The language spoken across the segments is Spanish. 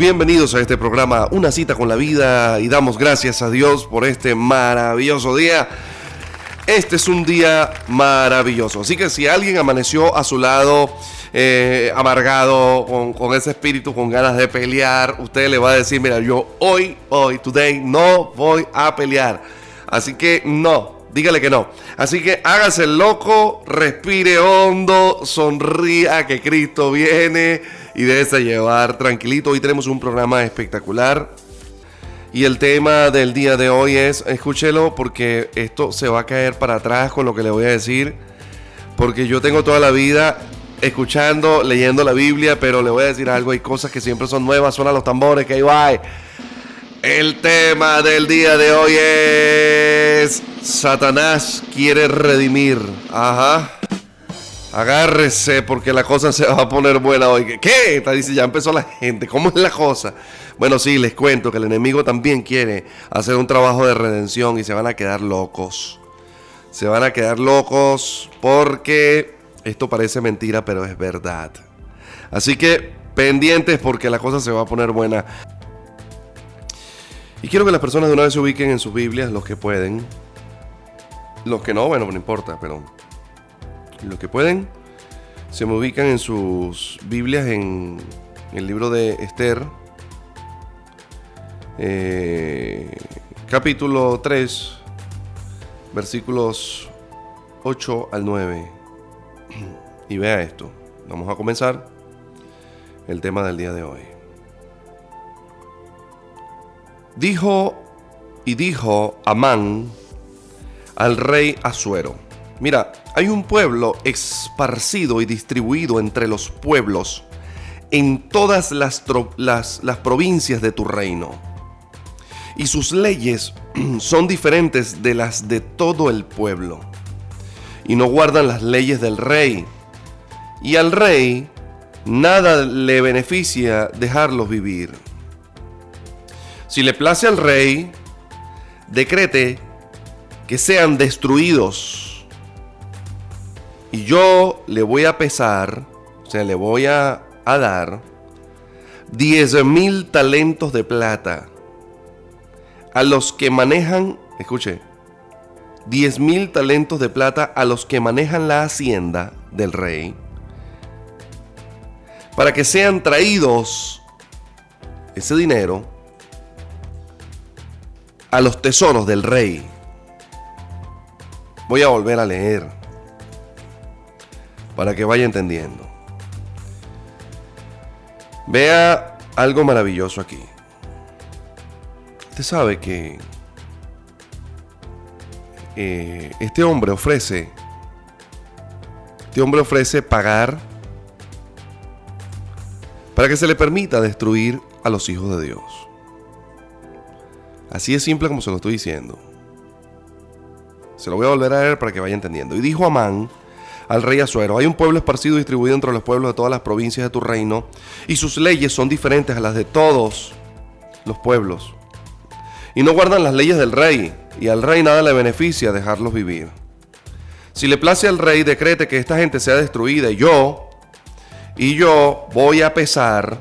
bienvenidos a este programa Una cita con la vida y damos gracias a Dios por este maravilloso día. Este es un día maravilloso, así que si alguien amaneció a su lado eh, amargado, con, ese espíritu, con ganas de pelear, usted le va a decir, mira, yo hoy, hoy, today, no voy a pelear. Así que no, dígale que no. Así que hágase loco, respire hondo, sonría que Cristo viene y déjese llevar tranquilito. Hoy tenemos un programa espectacular. Y el tema del día de hoy es, escúchelo porque esto se va a caer para atrás con lo que le voy a decir. Porque yo tengo toda la vida escuchando, leyendo la Biblia, pero le voy a decir algo, hay cosas que siempre son nuevas, suenan los tambores, que ahí va. El tema del día de hoy es Satanás quiere redimir. Ajá. Agárrese porque la cosa se va a poner buena hoy. ¿Qué? Dice, ya empezó la gente. ¿Cómo es la cosa? Bueno, sí, les cuento que el enemigo también quiere hacer un trabajo de redención y se van a quedar locos. Se van a quedar locos porque esto parece mentira, pero es verdad. Así que pendientes porque la cosa se va a poner buena. Y quiero que las personas de una vez se ubiquen en sus Biblias, los que pueden. Los que no, bueno, no importa, pero los que pueden, se me ubican en sus Biblias en el libro de Esther, eh, capítulo 3, versículos 8 al 9. Y vea esto. Vamos a comenzar el tema del día de hoy. Dijo y dijo Amán al rey Asuero. Mira, hay un pueblo esparcido y distribuido entre los pueblos en todas las, las, provincias de tu reino. Y sus leyes son diferentes de las de todo el pueblo. Y no guardan las leyes del rey. Y al rey nada le beneficia dejarlos vivir. Si le place al rey, decrete que sean destruidos. Y yo le voy a pesar, o sea, le voy a, dar 10 mil talentos de plata a los que manejan, escuche, 10 mil talentos de plata a los que manejan la hacienda del rey, para que sean traídos ese dinero a los tesoros del rey. Voy a volver a leer para que vaya entendiendo. Vea algo maravilloso aquí. Usted sabe que eh, este hombre ofrece, este hombre ofrece pagar para que se le permita destruir a los hijos de Dios. Así es simple como se lo estoy diciendo. Se lo voy a volver a leer para que vaya entendiendo. Y dijo Amán al rey Azuero, hay un pueblo esparcido y distribuido entre los pueblos de todas las provincias de tu reino, y sus leyes son diferentes a las de todos los pueblos. Y no guardan las leyes del rey, y al rey nada le beneficia dejarlos vivir. Si le place al rey, decrete que esta gente sea destruida, y yo, y yo voy a pesar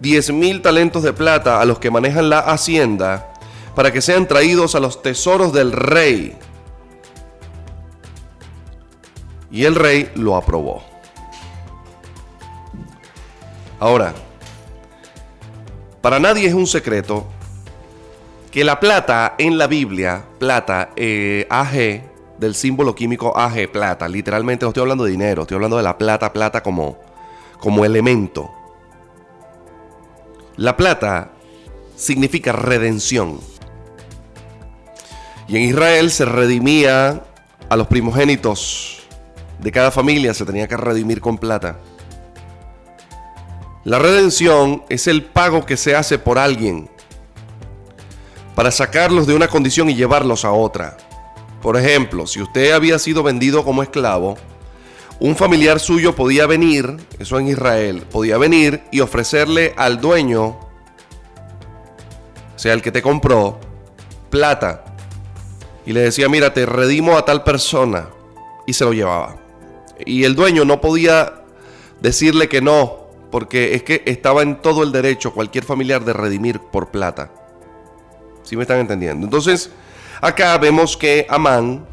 diez mil talentos de plata a los que manejan la hacienda, para que sean traídos a los tesoros del rey. Y el rey lo aprobó. Ahora, para nadie es un secreto que la plata en la Biblia, plata, eh, AG, del símbolo químico AG, plata, literalmente no estoy hablando de dinero, estoy hablando de la plata, plata como, como elemento. La plata significa redención. Y en Israel se redimía a los primogénitos de cada familia, se tenía que redimir con plata. La redención es el pago que se hace por alguien para sacarlos de una condición y llevarlos a otra. Por ejemplo, si usted había sido vendido como esclavo, un familiar suyo podía venir, eso en Israel, podía venir y ofrecerle al dueño, o sea, el que te compró, plata y le decía, mira, te redimo a tal persona. Y se lo llevaba. Y el dueño no podía decirle que no, porque es que estaba en todo el derecho cualquier familiar de redimir por plata. ¿Sí me están entendiendo? Entonces, acá vemos que Amán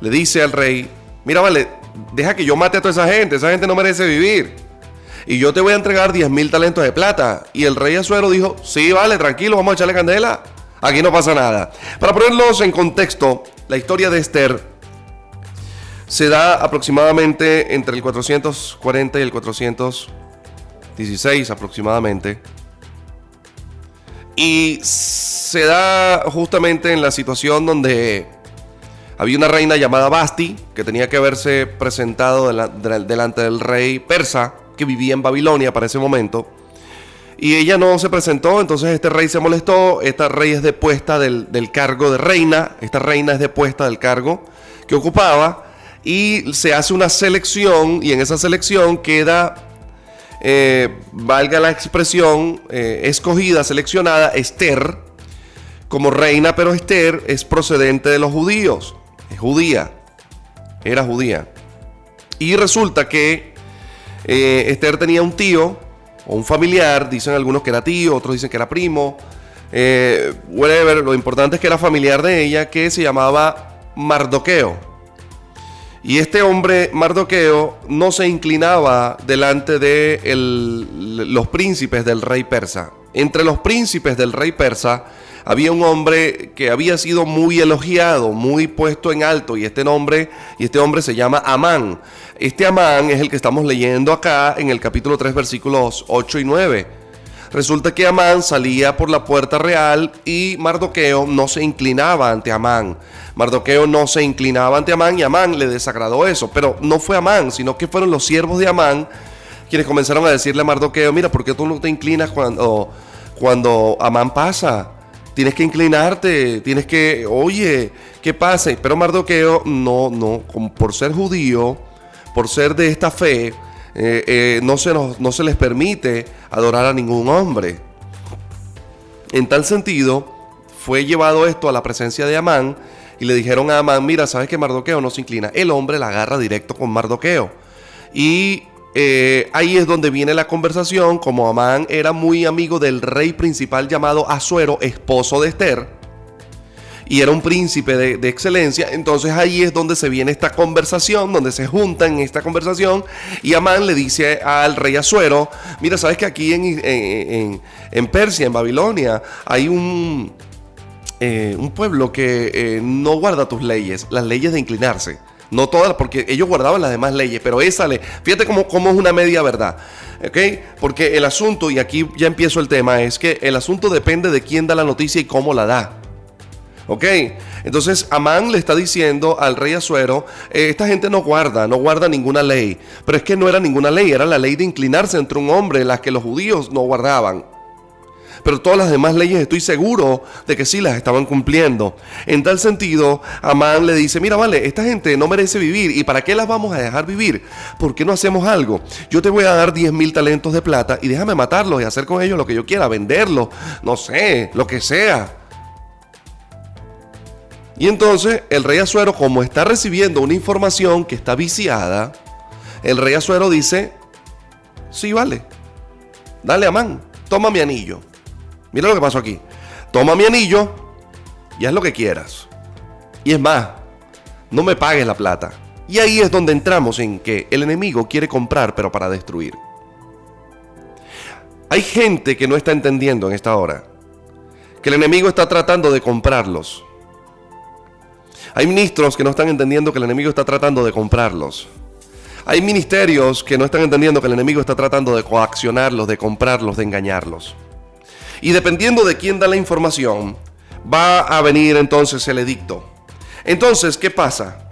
le dice al rey, mira, vale, deja que yo mate a toda esa gente, esa gente no merece vivir. Y yo te voy a entregar 10 mil talentos de plata. Y el rey Azuero dijo, sí, vale, tranquilo, vamos a echarle candela. Aquí no pasa nada. Para ponerlos en contexto, la historia de Esther se da aproximadamente entre el 440 y el 416 aproximadamente. Y se da justamente en la situación donde había una reina llamada Basti que tenía que haberse presentado delante del rey persa que vivía en Babilonia para ese momento. Y ella no se presentó, entonces este rey se molestó, esta rey es depuesta del, del cargo de reina, esta reina es depuesta del cargo que ocupaba y se hace una selección y en esa selección queda, eh, valga la expresión, eh, escogida, seleccionada Esther como reina, pero Esther es procedente de los judíos, es judía, era judía. Y resulta que eh, Esther tenía un tío o un familiar, dicen algunos que era tío, otros dicen que era primo, whatever, lo importante es que era familiar de ella que se llamaba Mardoqueo. Y este hombre, Mardoqueo, no se inclinaba delante de los príncipes del rey persa. Entre los príncipes del rey persa había un hombre que había sido muy elogiado, muy puesto en alto, y este nombre, y este hombre se llama Amán. Este Amán es el que estamos leyendo acá en el capítulo 3, versículos 8 y 9. Resulta que Amán salía por la puerta real y Mardoqueo no se inclinaba ante Amán. Mardoqueo no se inclinaba ante Amán y Amán le desagradó eso. Pero no fue Amán, sino que fueron los siervos de Amán quienes comenzaron a decirle a Mardoqueo, mira, ¿por qué tú no te inclinas cuando, cuando Amán pasa? Tienes que inclinarte, tienes que, oye, ¿qué pasa? Pero Mardoqueo no, no, por ser judío, por ser de esta fe, eh, eh, no, se no se les permite adorar a ningún hombre. En tal sentido, fue llevado esto a la presencia de Amán y le dijeron a Amán, mira, ¿sabes que Mardoqueo no se inclina? El hombre la agarra directo con Mardoqueo. Y eh, ahí es donde viene la conversación, como Amán era muy amigo del rey principal llamado Azuero, esposo de Esther, y era un príncipe de, excelencia. Entonces ahí es donde se viene esta conversación, donde se juntan en esta conversación. Y Amán le dice al rey Azuero, mira, sabes que aquí en, Persia, en Babilonia, hay un, eh, pueblo que eh, no guarda tus leyes, las leyes de inclinarse. No todas, porque ellos guardaban las demás leyes, pero esa ley, fíjate cómo, cómo es una media verdad. ¿ok? Porque el asunto, y aquí ya empiezo el tema, es que el asunto depende de quién da la noticia y cómo la da. ¿Ok? Entonces Amán le está diciendo al rey Azuero, eh, esta gente no guarda, no guarda ninguna ley. Pero es que no era ninguna ley, era la ley de inclinarse entre un hombre, las que los judíos no guardaban. Pero todas las demás leyes estoy seguro de que sí las estaban cumpliendo. En tal sentido, Amán le dice, mira, vale, esta gente no merece vivir. ¿Y para qué las vamos a dejar vivir? ¿Por qué no hacemos algo? Yo te voy a dar 10 mil talentos de plata y déjame matarlos y hacer con ellos lo que yo quiera, venderlos, no sé, lo que sea. Y entonces el rey Azuero, como está recibiendo una información que está viciada, el rey Azuero dice, sí, vale, dale Amán, toma mi anillo. Mira lo que pasó aquí. Toma mi anillo y haz lo que quieras. Y es más, no me pagues la plata. Y ahí es donde entramos en que el enemigo quiere comprar pero para destruir. Hay gente que no está entendiendo en esta hora que el enemigo está tratando de comprarlos hay ministros que no están entendiendo que el enemigo está tratando de comprarlos. Hay ministerios que no están entendiendo que el enemigo está tratando de coaccionarlos, de comprarlos, de engañarlos. Y dependiendo de quién da la información, va a venir entonces el edicto. Entonces, ¿qué pasa?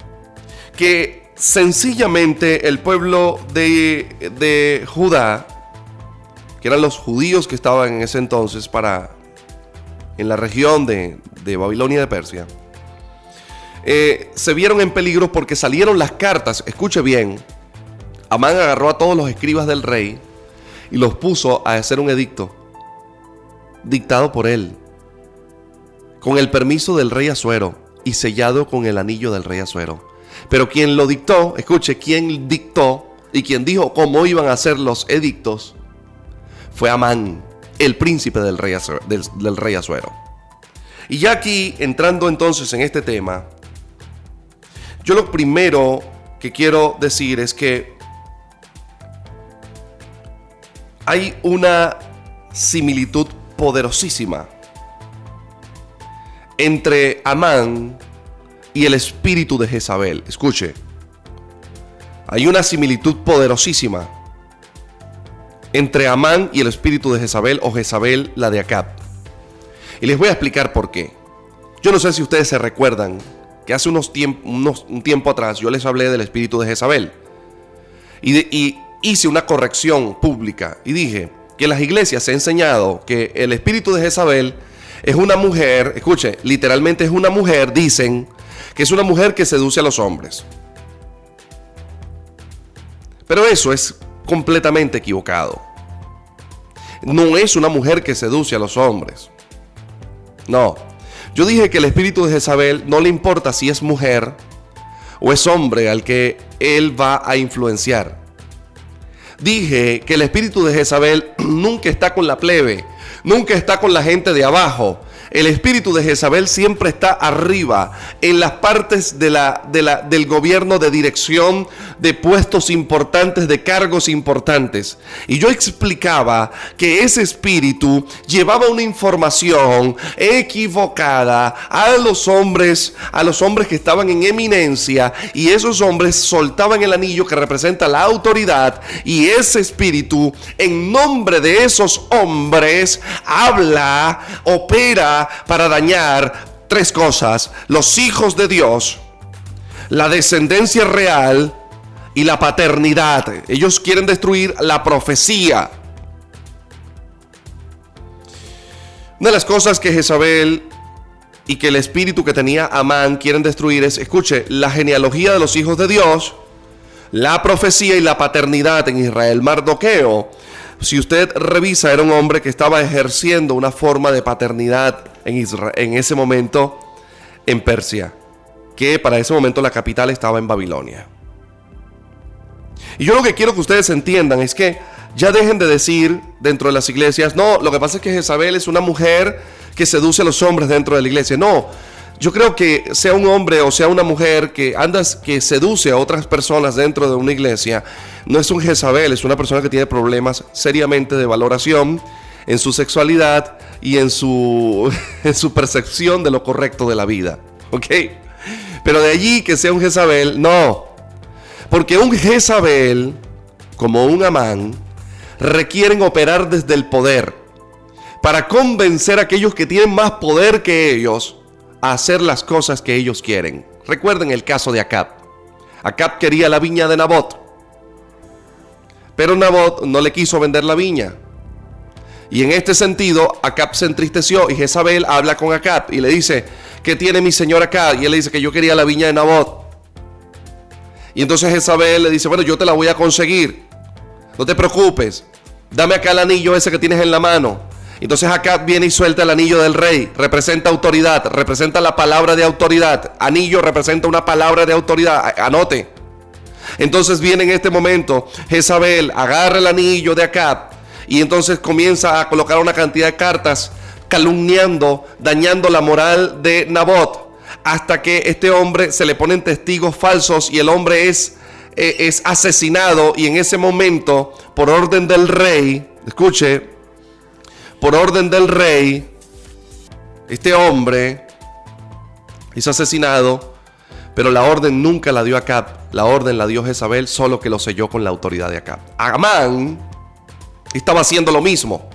Que sencillamente el pueblo de, de Judá, que eran los judíos que estaban en ese entonces para en la región de, de Babilonia de Persia, eh, se vieron en peligro porque salieron las cartas, escuche bien, Amán agarró a todos los escribas del rey y los puso a hacer un edicto dictado por él, con el permiso del rey Azuero y sellado con el anillo del rey Azuero. Pero quien lo dictó, escuche, quien dictó y quien dijo cómo iban a ser los edictos fue Amán, el príncipe del rey, del, del rey Azuero. Y ya aquí, entrando entonces en este tema, yo lo primero que quiero decir es que hay una similitud poderosísima entre Amán y el espíritu de Jezabel. Escuche, hay una similitud poderosísima entre Amán y el espíritu de Jezabel o Jezabel la de Acab. Y les voy a explicar por qué. Yo no sé si ustedes se recuerdan que hace unos, unos un tiempo atrás yo les hablé del espíritu de Jezabel. Y, hice una corrección pública y dije que las iglesias se ha enseñado que el espíritu de Jezabel es una mujer, escuche, literalmente es una mujer, dicen, que es una mujer que seduce a los hombres. Pero eso es completamente equivocado. No es una mujer que seduce a los hombres. No. Yo dije que el espíritu de Jezabel no le importa si es mujer o es hombre al que él va a influenciar. Dije que el espíritu de Jezabel nunca está con la plebe, nunca está con la gente de abajo, el espíritu de Jezabel siempre está arriba, en las partes de la, del gobierno de dirección, de puestos importantes, de cargos importantes. Y yo explicaba que ese espíritu llevaba una información equivocada a los hombres, a los hombres que estaban en eminencia, y esos hombres soltaban el anillo que representa la autoridad, y ese espíritu, en nombre de esos hombres, habla, opera, para dañar tres cosas. Los hijos de Dios, la descendencia real y la paternidad. Ellos quieren destruir la profecía. Una de las cosas que Jezabel y que el espíritu que tenía Amán quieren destruir es, escuche, la genealogía de los hijos de Dios, la profecía y la paternidad en Israel. Mardoqueo si usted revisa, era un hombre que estaba ejerciendo una forma de paternidad en, en ese momento en Persia, que para ese momento la capital estaba en Babilonia. Y yo lo que quiero que ustedes entiendan es que ya dejen de decir dentro de las iglesias, no, lo que pasa es que Jezabel es una mujer que seduce a los hombres dentro de la iglesia. No, yo creo que sea un hombre o sea una mujer que andas, que seduce a otras personas dentro de una iglesia, no es un Jezabel, es una persona que tiene problemas seriamente de valoración en su sexualidad y en su, en su percepción de lo correcto de la vida. ¿Ok? Pero de allí que sea un Jezabel, no. Porque un Jezabel, como un Amán, requieren operar desde el poder para convencer a aquellos que tienen más poder que ellos hacer las cosas que ellos quieren. Recuerden el caso de Acab. Acab quería la viña de Nabot, pero Nabot no le quiso vender la viña. Y en este sentido, Acab se entristeció y Jezabel habla con Acab y le dice, ¿qué tiene mi señor Acab? Y él le dice que yo quería la viña de Nabot. Y entonces Jezabel le dice, bueno, yo te la voy a conseguir. No te preocupes. Dame acá el anillo ese que tienes en la mano. Entonces acá viene y suelta el anillo del rey. Representa autoridad, representa la palabra de autoridad. Anillo representa una palabra de autoridad. Anote. Entonces viene en este momento Jezabel, agarra el anillo de Acab y entonces comienza a colocar una cantidad de cartas calumniando, dañando la moral de Nabot, hasta que este hombre se le ponen testigos falsos y el hombre es, eh, es asesinado y en ese momento, por orden del rey, escuche, por orden del rey, este hombre es asesinado, pero la orden nunca la dio Acab, la orden la dio Jezabel, solo que lo selló con la autoridad de Acab. Amán estaba haciendo lo mismo.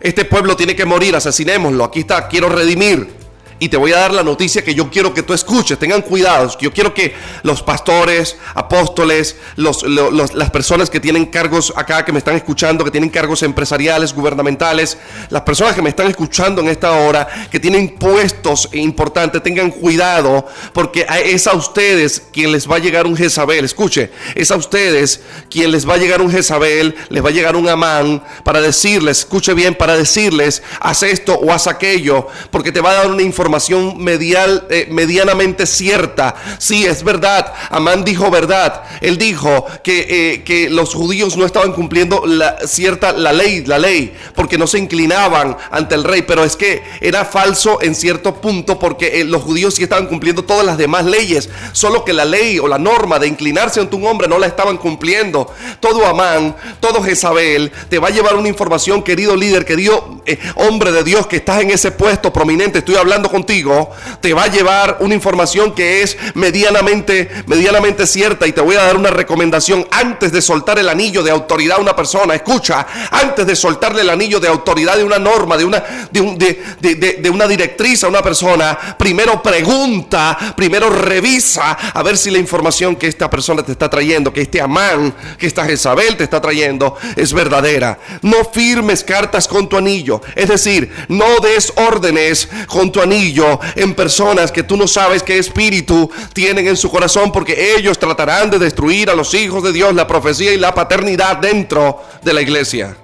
Este pueblo tiene que morir, asesinémoslo, aquí está, quiero redimir y te voy a dar la noticia que yo quiero que tú escuches. Tengan cuidado. Yo quiero que los pastores, apóstoles, las personas que tienen cargos acá, que me están escuchando, que tienen cargos empresariales, gubernamentales, las personas que me están escuchando en esta hora, que tienen puestos importantes, tengan cuidado, porque es a ustedes quien les va a llegar un Jezabel. Escuche, es a ustedes quien les va a llegar un Jezabel, les va a llegar un Amán para decirles, escuche bien, para decirles, haz esto o haz aquello, porque te va a dar una información información medial, eh, medianamente cierta. Sí, es verdad. Amán dijo verdad. Él dijo que, eh, que los judíos no estaban cumpliendo la, cierta, la ley, la ley, porque no se inclinaban ante el rey. Pero es que era falso en cierto punto porque eh, los judíos sí estaban cumpliendo todas las demás leyes. Solo que la ley o la norma de inclinarse ante un hombre no la estaban cumpliendo. Todo Amán, todo Jezabel te va a llevar una información, querido líder, querido hombre de Dios que estás en ese puesto prominente, estoy hablando contigo, te va a llevar una información que es medianamente, medianamente cierta y te voy a dar una recomendación antes de soltar el anillo de autoridad a una persona. Escucha, antes de soltarle el anillo de autoridad de una norma, de una, de, una directriz a una persona, primero pregunta, primero revisa a ver si la información que esta persona te está trayendo, que este Amán, que esta Jezabel te está trayendo, es verdadera. No firmes cartas con tu anillo. Es decir, no des órdenes con tu anillo en personas que tú no sabes qué espíritu tienen en su corazón porque ellos tratarán de destruir a los hijos de Dios, la profecía y la paternidad dentro de la iglesia.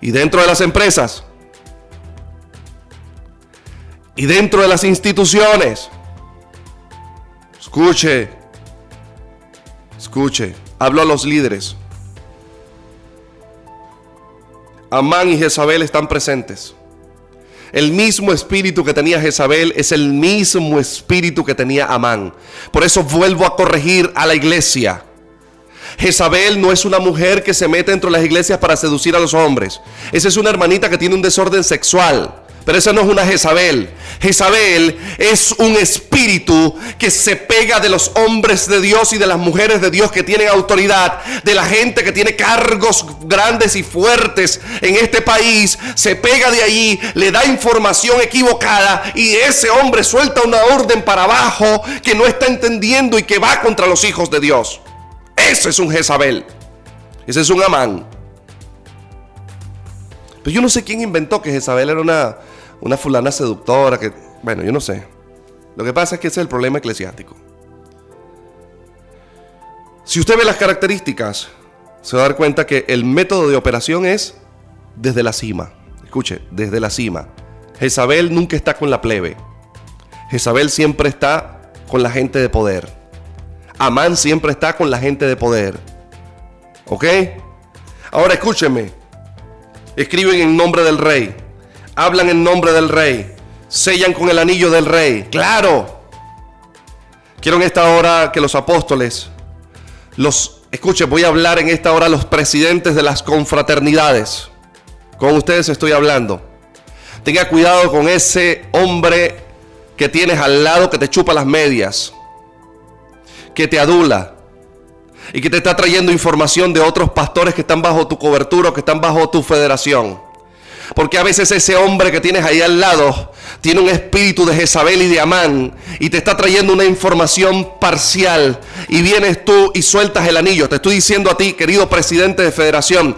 Y dentro de las empresas. Y dentro de las instituciones. Escuche. Escuche. Hablo a los líderes. Amán y Jezabel están presentes. El mismo espíritu que tenía Jezabel es el mismo espíritu que tenía Amán. Por eso vuelvo a corregir a la iglesia. Jezabel no es una mujer que se mete dentro de las iglesias para seducir a los hombres. Esa es una hermanita que tiene un desorden sexual. Pero esa no es una Jezabel. Jezabel es un espíritu que se pega de los hombres de Dios y de las mujeres de Dios que tienen autoridad, de la gente que tiene cargos grandes y fuertes en este país. Se pega de allí, le da información equivocada y ese hombre suelta una orden para abajo que no está entendiendo y que va contra los hijos de Dios. Ese es un Jezabel. Ese es un Amán. Pero yo no sé quién inventó que Jezabel era una una fulana seductora que, bueno, yo no sé. Lo que pasa es que ese es el problema eclesiástico. Si usted ve las características, se va a dar cuenta que el método de operación es desde la cima. Escuche, desde la cima. Jezabel nunca está con la plebe. Jezabel siempre está con la gente de poder. Amán siempre está con la gente de poder. ¿Ok? Ahora escúcheme. Escriben en nombre del rey hablan en nombre del rey, sellan con el anillo del rey. Claro. Quiero en esta hora que los apóstoles, los, escuchen, voy a hablar en esta hora los presidentes de las confraternidades. Con ustedes estoy hablando. Tenga cuidado con ese hombre que tienes al lado que te chupa las medias, que te adula y que te está trayendo información de otros pastores que están bajo tu cobertura o que están bajo tu federación. Porque a veces ese hombre que tienes ahí al lado tiene un espíritu de Jezabel y de Amán y te está trayendo una información parcial y vienes tú y sueltas el anillo. Te estoy diciendo a ti, querido presidente de federación,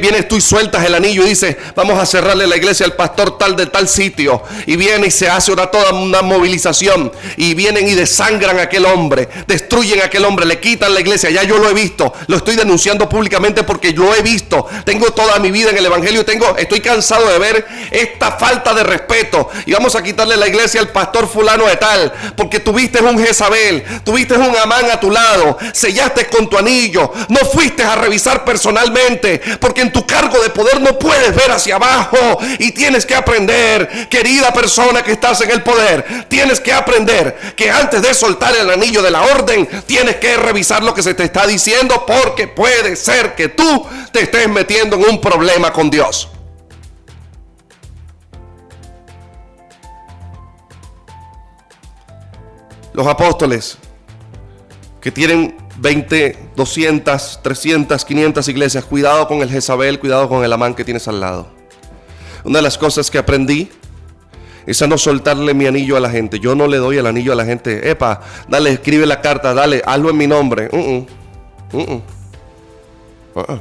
vienes tú y sueltas el anillo y dices, vamos a cerrarle la iglesia al pastor tal de tal sitio. Y viene y se hace una, toda una movilización y vienen y desangran a aquel hombre, destruyen a aquel hombre, le quitan la iglesia. Ya yo lo he visto, lo estoy denunciando públicamente porque lo he visto. Tengo toda mi vida en el evangelio, tengo, estoy cansado de ver esta falta de respeto y vamos a quitarle la iglesia al pastor fulano de tal, porque tuviste un Jezabel, tuviste un Amán a tu lado, sellaste con tu anillo, no fuiste a revisar personalmente, porque en tu cargo de poder no puedes ver hacia abajo y tienes que aprender, querida persona que estás en el poder, tienes que aprender que antes de soltar el anillo de la orden, tienes que revisar lo que se te está diciendo, porque puede ser que tú te estés metiendo en un problema con Dios. Los apóstoles que tienen 20, 200, 300, 500 iglesias, cuidado con el Jezabel, cuidado con el Amán que tienes al lado. Una de las cosas que aprendí es a no soltarle mi anillo a la gente. Yo no le doy el anillo a la gente. Epa, dale, escribe la carta, dale, hazlo en mi nombre. Uh-uh, uh-uh, uh-uh.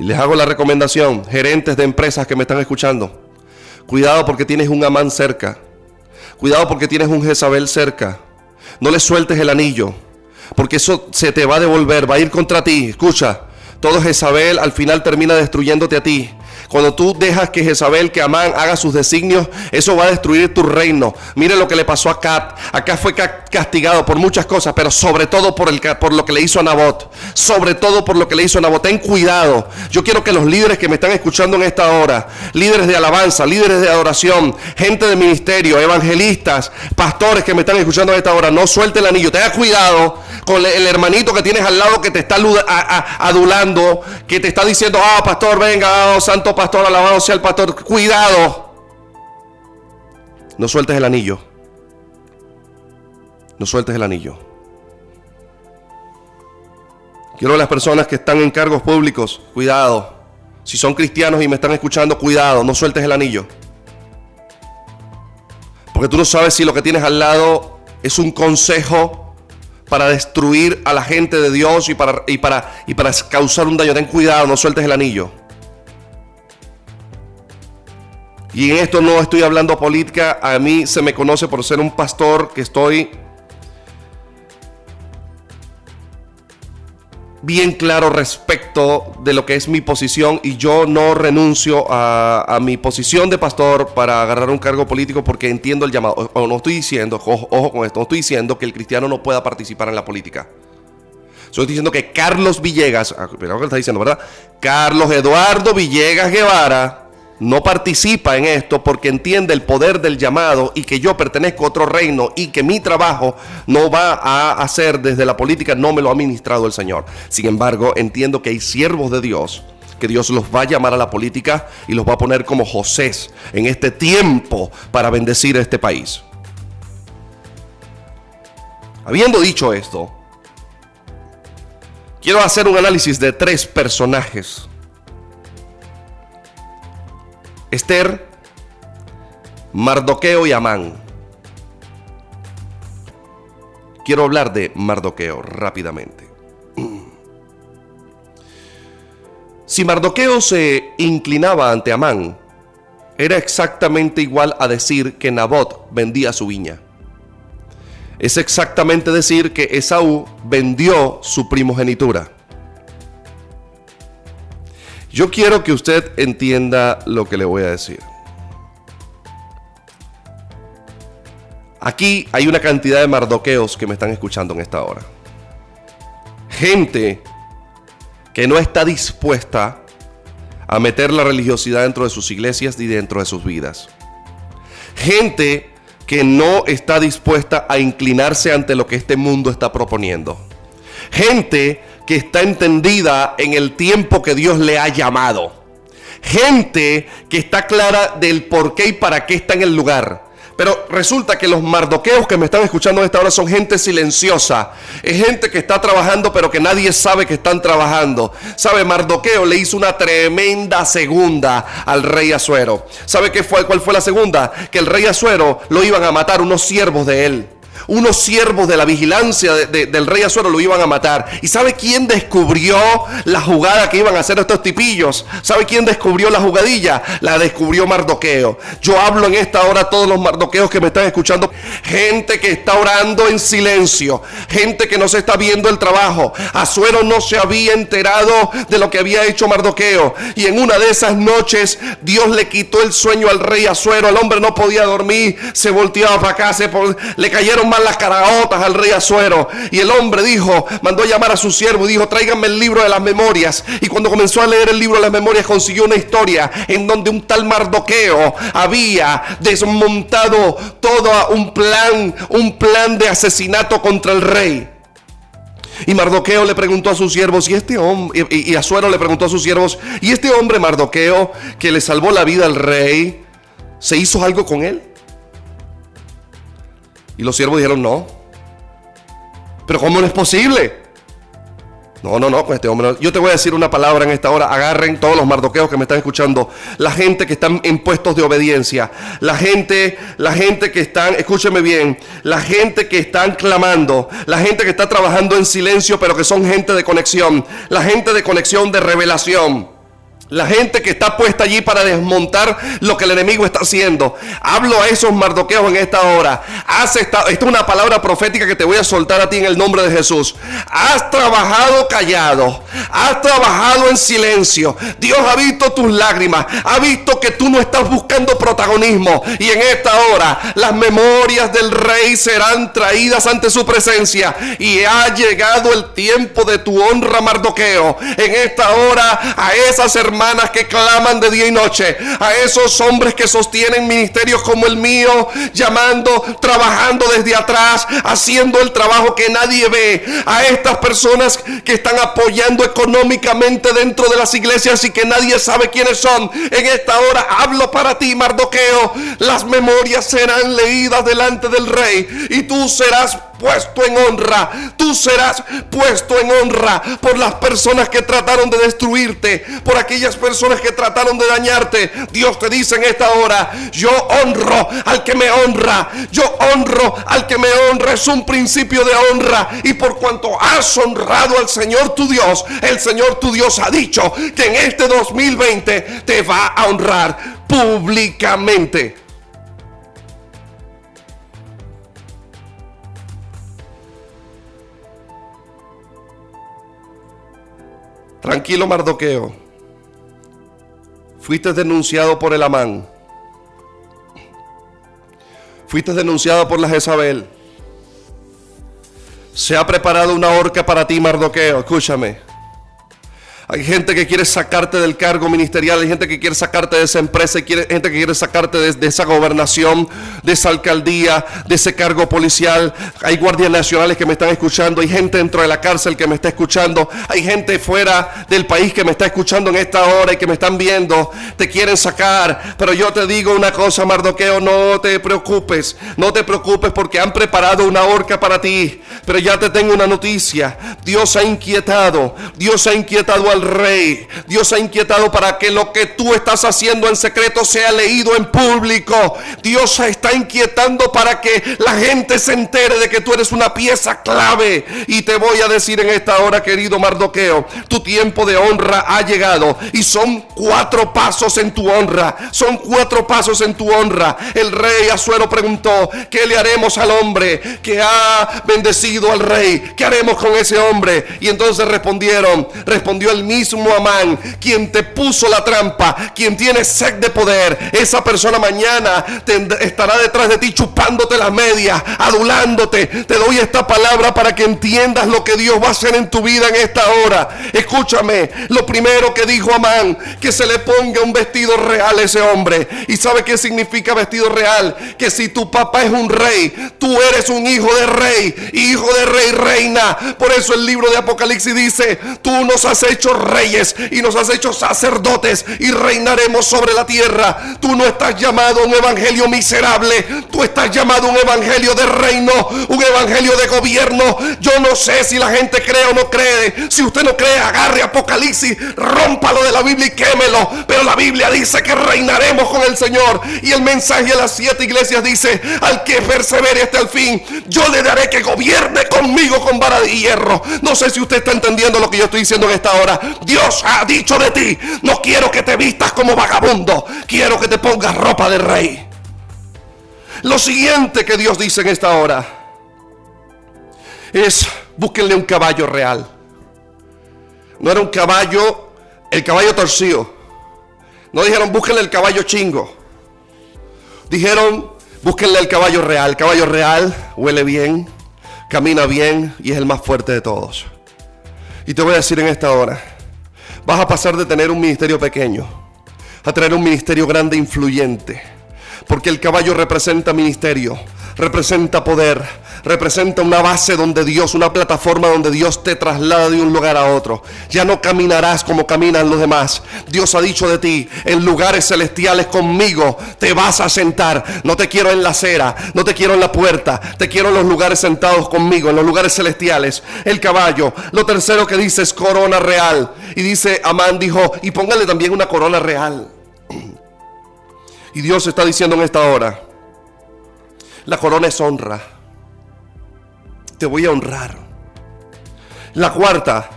Y les hago la recomendación, gerentes de empresas que me están escuchando. Cuidado porque tienes un amán cerca. Cuidado porque tienes un Jezabel cerca. No le sueltes el anillo, porque eso se te va a devolver, va a ir contra ti. Escucha, todo Jezabel al final termina destruyéndote a ti. Cuando tú dejas que Jezabel, que Amán haga sus designios, eso va a destruir tu reino. Mire lo que le pasó a Cat. Acá fue castigado por muchas cosas, pero sobre todo por, el, por lo que le hizo a Nabot. Sobre todo por lo que le hizo a Nabot. Ten cuidado. Yo quiero que los líderes que me están escuchando en esta hora, líderes de alabanza, líderes de adoración, gente de ministerio, evangelistas, pastores que me están escuchando en esta hora, no suelte el anillo. Tenga cuidado con el hermanito que tienes al lado que te está adulando, que te está diciendo, ah, pastor, venga, oh, santo pastor, alabado sea el pastor. Cuidado. No sueltes el anillo. No sueltes el anillo. Quiero a las personas que están en cargos públicos, cuidado. Si son cristianos y me están escuchando, cuidado, no sueltes el anillo. Porque tú no sabes si lo que tienes al lado es un consejo para destruir a la gente de Dios y para, y para, y para causar un daño. Ten cuidado, no sueltes el anillo. Y en esto no estoy hablando política, a mí se me conoce por ser un pastor que estoy bien claro respecto de lo que es mi posición y yo no renuncio a, mi posición de pastor para agarrar un cargo político porque entiendo el llamado. O no estoy diciendo, ojo, con esto, no estoy diciendo que el cristiano no pueda participar en la política. Estoy diciendo que Carlos Villegas, pero ah, lo que está diciendo, ¿verdad? Carlos Eduardo Villegas Guevara no participa en esto porque entiende el poder del llamado y que yo pertenezco a otro reino y que mi trabajo no va a hacer desde la política, no me lo ha ministrado el Señor. Sin embargo, entiendo que hay siervos de Dios que Dios los va a llamar a la política y los va a poner como José en este tiempo para bendecir a este país. Habiendo dicho esto, quiero hacer un análisis de tres personajes Esther, Mardoqueo y Amán. Quiero hablar de Mardoqueo rápidamente. Si Mardoqueo se inclinaba ante Amán, era exactamente igual a decir que Nabot vendía su viña. Es exactamente decir que Esaú vendió su primogenitura. Yo quiero que usted entienda lo que le voy a decir. Aquí hay una cantidad de mardoqueos que me están escuchando en esta hora. Gente que no está dispuesta a meter la religiosidad dentro de sus iglesias ni dentro de sus vidas. Gente que no está dispuesta a inclinarse ante lo que este mundo está proponiendo. Gente que está entendida en el tiempo que Dios le ha llamado. Gente que está clara del por qué y para qué está en el lugar. Pero resulta que los mardoqueos que me están escuchando a esta hora son gente silenciosa. Es gente que está trabajando pero que nadie sabe que están trabajando. ¿Sabe? Mardoqueo le hizo una tremenda segunda al rey Azuero. ¿Sabe qué fue, cuál fue la segunda? Que el rey Azuero lo iban a matar unos siervos de él unos siervos de la vigilancia del rey Azuero lo iban a matar. ¿Y sabe quién descubrió la jugada que iban a hacer estos tipillos? ¿Sabe quién descubrió la jugadilla? La descubrió Mardoqueo. Yo hablo en esta hora a todos los mardoqueos que me están escuchando. Gente que está orando en silencio. Gente que no se está viendo el trabajo. Azuero no se había enterado de lo que había hecho Mardoqueo. Y en una de esas noches Dios le quitó el sueño al rey Azuero. El hombre no podía dormir. Se volteaba para acá. Le cayeron más las caraotas al rey Azuero. Y el hombre dijo, mandó llamar a su siervo y dijo, tráiganme el libro de las memorias. Y cuando comenzó a leer el libro de las memorias, consiguió una historia en donde un tal Mardoqueo había desmontado todo un plan, un plan de asesinato contra el rey. Y Mardoqueo le preguntó a sus siervos, y este hombre, y, Azuero le preguntó a sus siervos, y este hombre Mardoqueo que le salvó la vida al rey, ¿se hizo algo con él? Y los siervos dijeron, no. Pero ¿cómo no es posible? No, no, no, con este hombre. Yo te voy a decir una palabra en esta hora. Agarren todos los mardoqueos que me están escuchando. La gente que están en puestos de obediencia. La gente, la gente que están, escúcheme bien, la gente que están clamando. La gente que está trabajando en silencio, pero que son gente de conexión. La gente de conexión de revelación. La gente que está puesta allí para desmontar lo que el enemigo está haciendo. Hablo a esos mardoqueos en esta hora. Has estado, esta es una palabra profética que te voy a soltar a ti en el nombre de Jesús. Has trabajado callado. Has trabajado en silencio. Dios ha visto tus lágrimas. Ha visto que tú no estás buscando protagonismo. Y en esta hora las memorias del rey serán traídas ante su presencia. Y ha llegado el tiempo de tu honra, Mardoqueo. En esta hora a esas hermanas que claman de día y noche. A esos hombres que sostienen ministerios como el mío. Llamando, trabajando desde atrás. Haciendo el trabajo que nadie ve. A estas personas que están apoyando económicamente dentro de las iglesias y que nadie sabe quiénes son. En esta hora hablo para ti, Mardoqueo. Las memorias serán leídas delante del rey y tú serás puesto en honra. Tú serás puesto en honra por las personas que trataron de destruirte, por aquellas personas que trataron de dañarte. Dios te dice en esta hora, yo honro al que me honra. Yo honro al que me honra. Es un principio de honra. Y por cuanto has honrado al Señor tu Dios, el Señor tu Dios ha dicho que en este 2020 te va a honrar públicamente. Tranquilo Mardoqueo. Fuiste denunciado por el Amán. Fuiste denunciado por la Jezabel. Se ha preparado una horca para ti, Mardoqueo. Escúchame. Hay gente que quiere sacarte del cargo ministerial, hay gente que quiere sacarte de esa empresa, hay gente que quiere sacarte de, esa gobernación, de esa alcaldía, de ese cargo policial. Hay guardias nacionales que me están escuchando, hay gente dentro de la cárcel que me está escuchando, hay gente fuera del país que me está escuchando en esta hora y que me están viendo. Te quieren sacar, pero yo te digo una cosa, Mardoqueo, no te preocupes, no te preocupes porque han preparado una horca para ti. Pero ya te tengo una noticia, Dios ha inquietado, Dios ha inquietado rey. Dios ha inquietado para que lo que tú estás haciendo en secreto sea leído en público. Dios está inquietando para que la gente se entere de que tú eres una pieza clave. Y te voy a decir en esta hora, querido Mardoqueo, tu tiempo de honra ha llegado. Y son cuatro pasos en tu honra. Son cuatro pasos en tu honra. El rey Azuero preguntó, ¿qué le haremos al hombre que ha bendecido al rey? ¿Qué haremos con ese hombre? Y entonces respondieron, respondió el mismo Amán, quien te puso la trampa, quien tiene sed de poder, esa persona mañana estará detrás de ti chupándote las medias, adulándote. Te doy esta palabra para que entiendas lo que Dios va a hacer en tu vida en esta hora. Escúchame, lo primero que dijo Amán, que se le ponga un vestido real a ese hombre. ¿Y sabe qué significa vestido real? Que si tu papá es un rey, tú eres un hijo de rey, hijo de rey, reina. Por eso el libro de Apocalipsis dice, tú nos has hecho reyes y nos has hecho sacerdotes y reinaremos sobre la tierra. Tú no estás llamado a un evangelio miserable, tú estás llamado a un evangelio de reino, un evangelio de gobierno. Yo no sé si la gente cree o no cree. Si usted no cree, agarre Apocalipsis, rómpalo de la Biblia y quémelo. Pero la Biblia dice que reinaremos con el Señor. Y el mensaje de las siete iglesias dice, al que persevere hasta el fin, yo le daré que gobierne conmigo con vara de hierro. No sé si usted está entendiendo lo que yo estoy diciendo en esta hora. Dios ha dicho de ti, no quiero que te vistas como vagabundo, quiero que te pongas ropa de rey. Lo siguiente que Dios dice en esta hora es, búsquenle un caballo real. No era un caballo, el caballo torcido. No dijeron, búsquenle el caballo chingo. Dijeron, búsquenle el caballo real. El caballo real huele bien, camina bien y es el más fuerte de todos. Y te voy a decir en esta hora, vas a pasar de tener un ministerio pequeño a tener un ministerio grande e influyente. Porque el caballo representa ministerio, representa poder, representa una base donde Dios, una plataforma donde Dios te traslada de un lugar a otro. Ya no caminarás como caminan los demás. Dios ha dicho de ti, en lugares celestiales conmigo te vas a sentar. No te quiero en la acera, no te quiero en la puerta, te quiero en los lugares sentados conmigo, en los lugares celestiales. El caballo. Lo tercero que dice es corona real. Y dice, Amán dijo, y póngale también una corona real. Y Dios está diciendo en esta hora, la corona es honra. Te voy a honrar. La cuarta,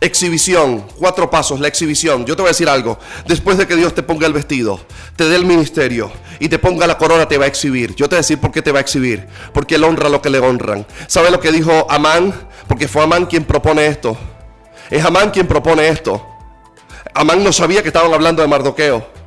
exhibición. Cuatro pasos, la exhibición. Yo te voy a decir algo. Después de que Dios te ponga el vestido, te dé el ministerio y te ponga la corona, te va a exhibir. Yo te voy a decir por qué te va a exhibir. Porque Él honra lo que le honran. ¿Sabe lo que dijo Amán? Porque fue Amán quien propone esto. Es Amán quien propone esto. Amán no sabía que estaban hablando de Mardoqueo.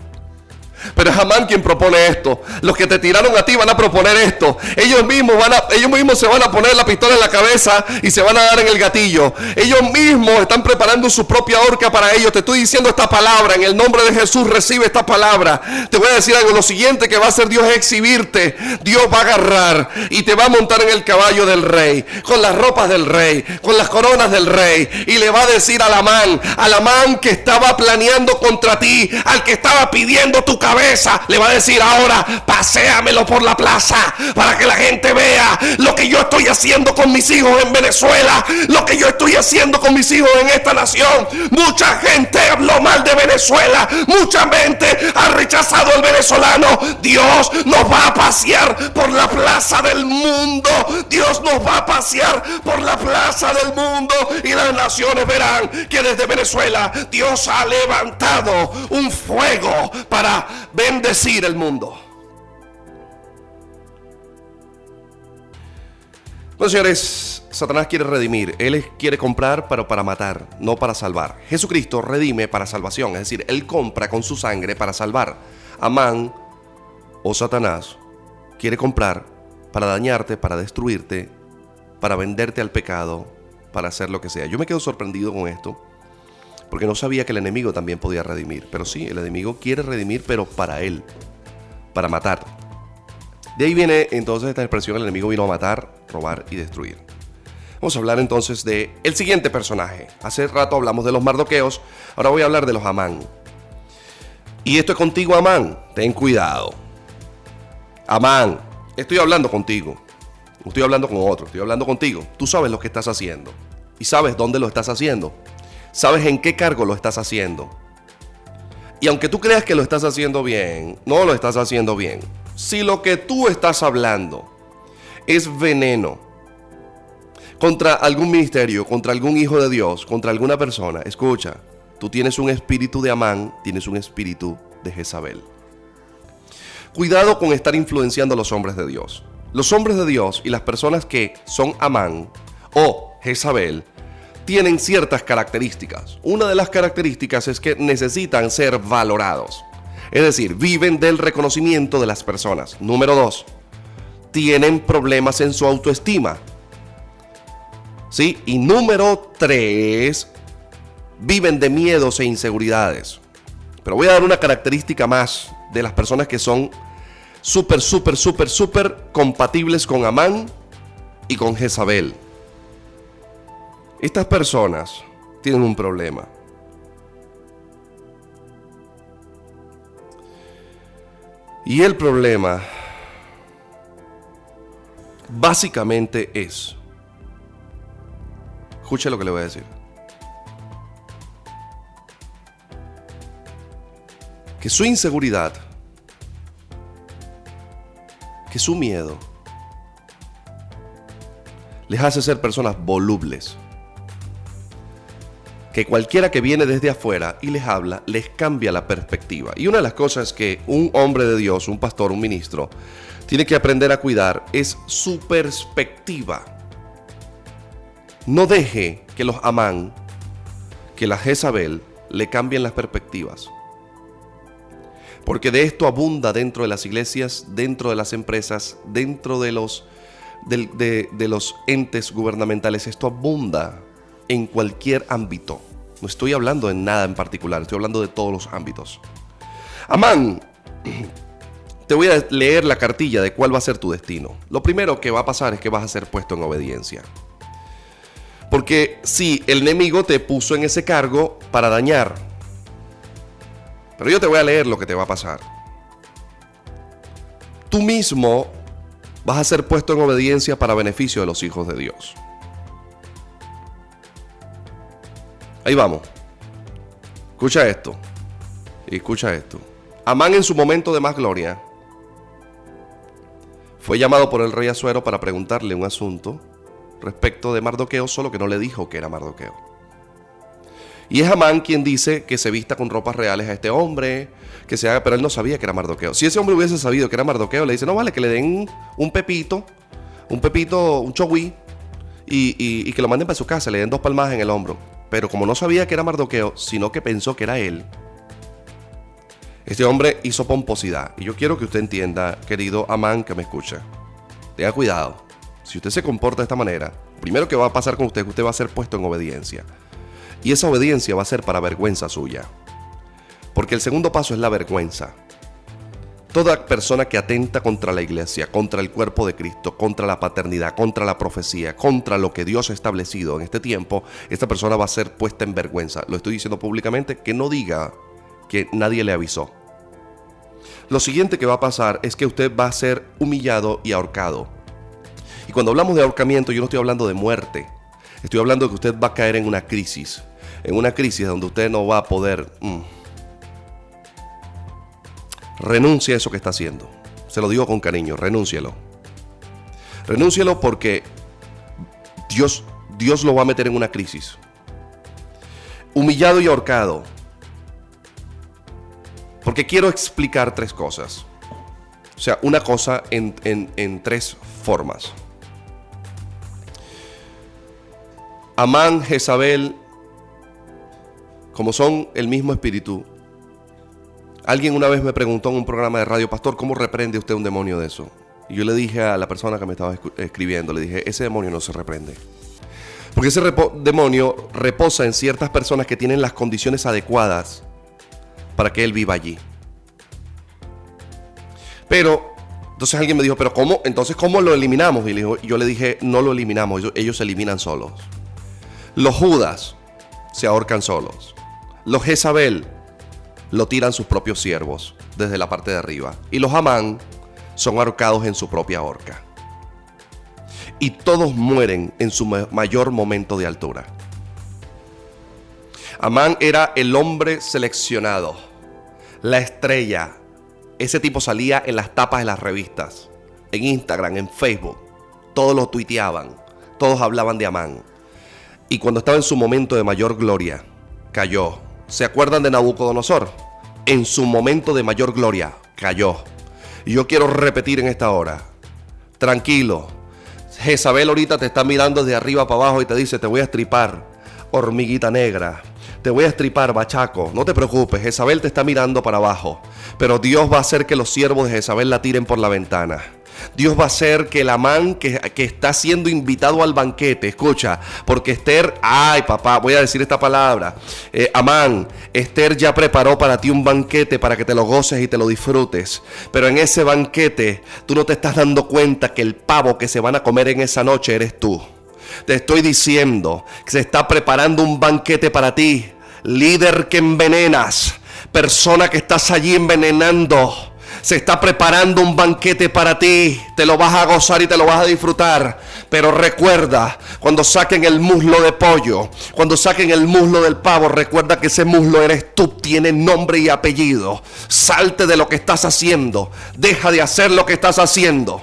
Pero es Amán quien propone esto. Los que te tiraron a ti van a proponer esto. Ellos mismos, van a, ellos mismos se van a poner la pistola en la cabeza y se van a dar en el gatillo. Ellos mismos están preparando su propia horca para ellos. Te estoy diciendo esta palabra. En el nombre de Jesús recibe esta palabra. Te voy a decir algo. Lo siguiente que va a hacer Dios es exhibirte. Dios va a agarrar y te va a montar en el caballo del rey. Con las ropas del rey. Con las coronas del rey. Y le va a decir al Amán. Al Amán que estaba planeando contra ti. Al que estaba pidiendo tu cabeza le va a decir ahora, paséamelo por la plaza para que la gente vea lo que yo estoy haciendo con mis hijos en Venezuela, lo que yo estoy haciendo con mis hijos en esta nación. Mucha gente habló mal de Venezuela, mucha gente ha rechazado al venezolano. Dios nos va a pasear por la plaza del mundo. Dios nos va a pasear por la plaza del mundo y las naciones verán que desde Venezuela Dios ha levantado un fuego para bendecir el mundo. Bueno, señores, Satanás quiere redimir. Él quiere comprar, pero para matar, no para salvar. Jesucristo redime para salvación. Es decir, Él compra con su sangre para salvar. Amán o Satanás quiere comprar para dañarte, para destruirte, para venderte al pecado, para hacer lo que sea. Yo me quedo sorprendido con esto porque no sabía que el enemigo también podía redimir. Pero sí, el enemigo quiere redimir, pero para él, para matar. De ahí viene entonces esta expresión, el enemigo vino a matar, robar y destruir. Vamos a hablar entonces de el siguiente personaje. Hace rato hablamos de los mardoqueos, ahora voy a hablar de los Amán. Y esto es contigo, Amán. Ten cuidado. Amán, estoy hablando contigo. Estoy hablando con otro, estoy hablando contigo. Tú sabes lo que estás haciendo. Y sabes dónde lo estás haciendo sabes en qué cargo lo estás haciendo. Y aunque tú creas que lo estás haciendo bien, no lo estás haciendo bien. Si lo que tú estás hablando es veneno contra algún ministerio, contra algún hijo de Dios, contra alguna persona, escucha, tú tienes un espíritu de Amán, tienes un espíritu de Jezabel. Cuidado con estar influenciando a los hombres de Dios. Los hombres de Dios y las personas que son Amán o Jezabel tienen ciertas características. Una de las características es que necesitan ser valorados. Es decir, viven del reconocimiento de las personas. Número dos, tienen problemas en su autoestima. ¿Sí? Y número tres, viven de miedos e inseguridades. Pero voy a dar una característica más de las personas que son súper, súper, súper, súper compatibles con Amán y con Jezabel. Estas personas tienen un problema. Y el problema básicamente es, escuche lo que le voy a decir, que su inseguridad, que su miedo, les hace ser personas volubles que cualquiera que viene desde afuera y les habla, les cambia la perspectiva. Y una de las cosas que un hombre de Dios, un pastor, un ministro, tiene que aprender a cuidar es su perspectiva. No deje que los Amán, que la Jezabel, le cambien las perspectivas. Porque de esto abunda dentro de las iglesias, dentro de las empresas, dentro de los, de, de los entes gubernamentales. Esto abunda en cualquier ámbito. No estoy hablando de nada en particular, estoy hablando de todos los ámbitos. Amán, te voy a leer la cartilla de cuál va a ser tu destino. Lo primero que va a pasar es que vas a ser puesto en obediencia. Porque si el enemigo te puso en ese cargo para dañar. Pero yo te voy a leer lo que te va a pasar. Tú mismo vas a ser puesto en obediencia para beneficio de los hijos de Dios. Ahí vamos. Escucha esto. Y escucha esto. Amán en su momento de más gloria fue llamado por el rey Azuero para preguntarle un asunto respecto de Mardoqueo, solo que no le dijo que era Mardoqueo. Y es Amán quien dice que se vista con ropas reales a este hombre, que se haga, pero él no sabía que era Mardoqueo. Si ese hombre hubiese sabido que era Mardoqueo, le dice, no vale, que le den un pepito, un pepito, un chogui, y, y que lo manden para su casa, le den dos palmas en el hombro pero como no sabía que era Mardoqueo, sino que pensó que era él, este hombre hizo pomposidad. Y yo quiero que usted entienda, querido Amán que me escucha. Tenga cuidado. Si usted se comporta de esta manera, primero que va a pasar con usted es que usted va a ser puesto en obediencia. Y esa obediencia va a ser para vergüenza suya. Porque el segundo paso es la vergüenza. Toda persona que atenta contra la iglesia, contra el cuerpo de Cristo, contra la paternidad, contra la profecía, contra lo que Dios ha establecido en este tiempo, esta persona va a ser puesta en vergüenza. Lo estoy diciendo públicamente, que no diga que nadie le avisó. Lo siguiente que va a pasar es que usted va a ser humillado y ahorcado. Y cuando hablamos de ahorcamiento, yo no estoy hablando de muerte. Estoy hablando de que usted va a caer en una crisis. En una crisis donde usted no va a poder... Mm, renuncie a eso que está haciendo. Se lo digo con cariño, renúncielo. Renúncielo porque Dios, Dios lo va a meter en una crisis. Humillado y ahorcado porque quiero explicar tres cosas. O sea, una cosa en, tres formas. Amán, Jezabel, como son el mismo espíritu. Alguien una vez me preguntó en un programa de radio, pastor, ¿cómo reprende usted un demonio de eso? Y yo le dije a la persona que me estaba escribiendo, le dije, ese demonio no se reprende. Porque ese demonio reposa en ciertas personas que tienen las condiciones adecuadas para que Él viva allí. Pero, entonces alguien me dijo, pero ¿cómo? Entonces, ¿cómo lo eliminamos? Y yo le dije, no lo eliminamos, ellos, se eliminan solos. Los Judas se ahorcan solos. Los Jezabel lo tiran sus propios siervos desde la parte de arriba. Y los Amán son ahorcados en su propia horca. Y todos mueren en su mayor momento de altura. Amán era el hombre seleccionado, la estrella. Ese tipo salía en las tapas de las revistas, en Instagram, en Facebook. Todos lo tuiteaban, todos hablaban de Amán. Y cuando estaba en su momento de mayor gloria, cayó. ¿Se acuerdan de Nabucodonosor? En su momento de mayor gloria, cayó. Y yo quiero repetir en esta hora, tranquilo, Jezabel ahorita te está mirando de arriba para abajo y te dice, te voy a estripar, hormiguita negra te voy a estripar, bachaco. No te preocupes, Jezabel te está mirando para abajo. Pero Dios va a hacer que los siervos de Jezabel la tiren por la ventana. Dios va a hacer que el amán que, está siendo invitado al banquete, escucha, porque Esther, ay papá, voy a decir esta palabra, eh, Amán, Esther ya preparó para ti un banquete para que te lo goces y te lo disfrutes, pero en ese banquete tú no te estás dando cuenta que el pavo que se van a comer en esa noche eres tú. Te estoy diciendo que se está preparando un banquete para ti líder que envenenas, persona que estás allí envenenando. Se está preparando un banquete para ti. Te lo vas a gozar y te lo vas a disfrutar. Pero recuerda, cuando saquen el muslo de pollo, cuando saquen el muslo del pavo, recuerda que ese muslo eres tú, tiene nombre y apellido. Salte de lo que estás haciendo. Deja de hacer lo que estás haciendo.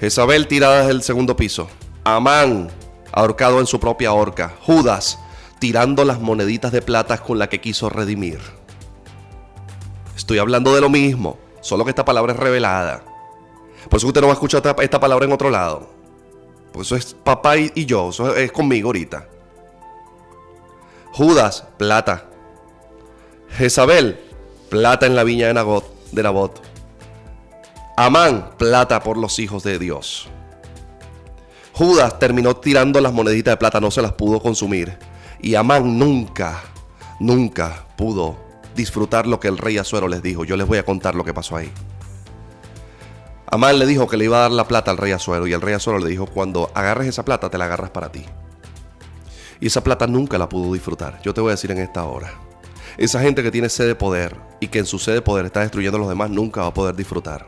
Jezabel tirada desde el segundo piso. Amán ahorcado en su propia horca. Judas tirando las moneditas de plata con la que quiso redimir. Estoy hablando de lo mismo, solo que esta palabra es revelada. Por eso usted no va a escuchar esta palabra en otro lado. Por eso es papá y yo, eso es conmigo ahorita. Judas, plata. Jezabel, plata en la viña de Nabot. De Nabot. Amán, plata por los hijos de Dios. Judas terminó tirando las moneditas de plata, no se las pudo consumir. Y Amán nunca, nunca pudo disfrutar lo que el rey Azuero les dijo. Yo les voy a contar lo que pasó ahí. Amán le dijo que le iba a dar la plata al rey Azuero y el rey Azuero le dijo, cuando agarres esa plata, te la agarras para ti. Y esa plata nunca la pudo disfrutar. Yo te voy a decir en esta hora. Esa gente que tiene sed de poder y que en su sed de poder está destruyendo a los demás, nunca va a poder disfrutar.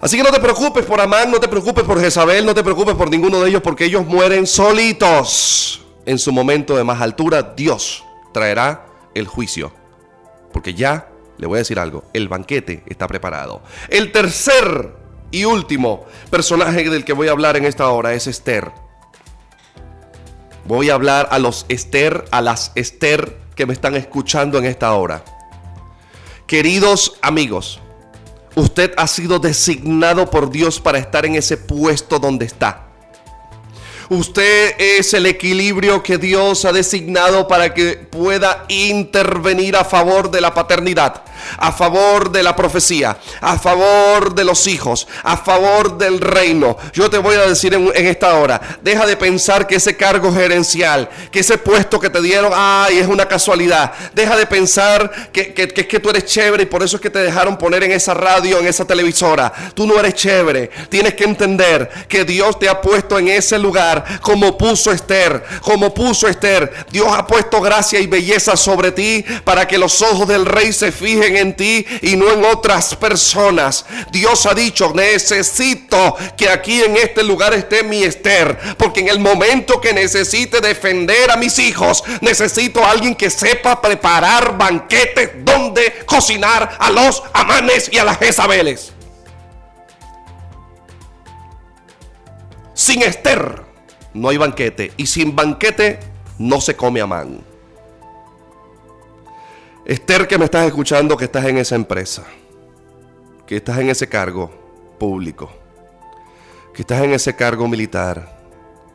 Así que no te preocupes por Amán, no te preocupes por Jezabel, no te preocupes por ninguno de ellos, porque ellos mueren solitos. En su momento de más altura, Dios traerá el juicio. Porque ya, le voy a decir algo, el banquete está preparado. El tercer y último personaje del que voy a hablar en esta hora es Esther. Voy a hablar a los Esther, a las Esther que me están escuchando en esta hora. Queridos amigos, Usted ha sido designado por Dios para estar en ese puesto donde está. Usted es el equilibrio que Dios ha designado para que pueda intervenir a favor de la paternidad, a favor de la profecía, a favor de los hijos, a favor del reino. Yo te voy a decir en, esta hora, deja de pensar que ese cargo gerencial, que ese puesto que te dieron, ay, es una casualidad. Deja de pensar que, que, que, que tú eres chévere y por eso es que te dejaron poner en esa radio, en esa televisora. Tú no eres chévere. Tienes que entender que Dios te ha puesto en ese lugar como puso Esther, como puso Esther. Dios ha puesto gracia y belleza sobre ti para que los ojos del rey se fijen en ti y no en otras personas. Dios ha dicho, necesito que aquí en este lugar esté mi Esther, porque en el momento que necesite defender a mis hijos, necesito a alguien que sepa preparar banquetes donde cocinar a los amanes y a las Jezabeles. Sin Esther no hay banquete. Y sin banquete no se come a man. Esther, que me estás escuchando, que estás en esa empresa, que estás en ese cargo público, que estás en ese cargo militar,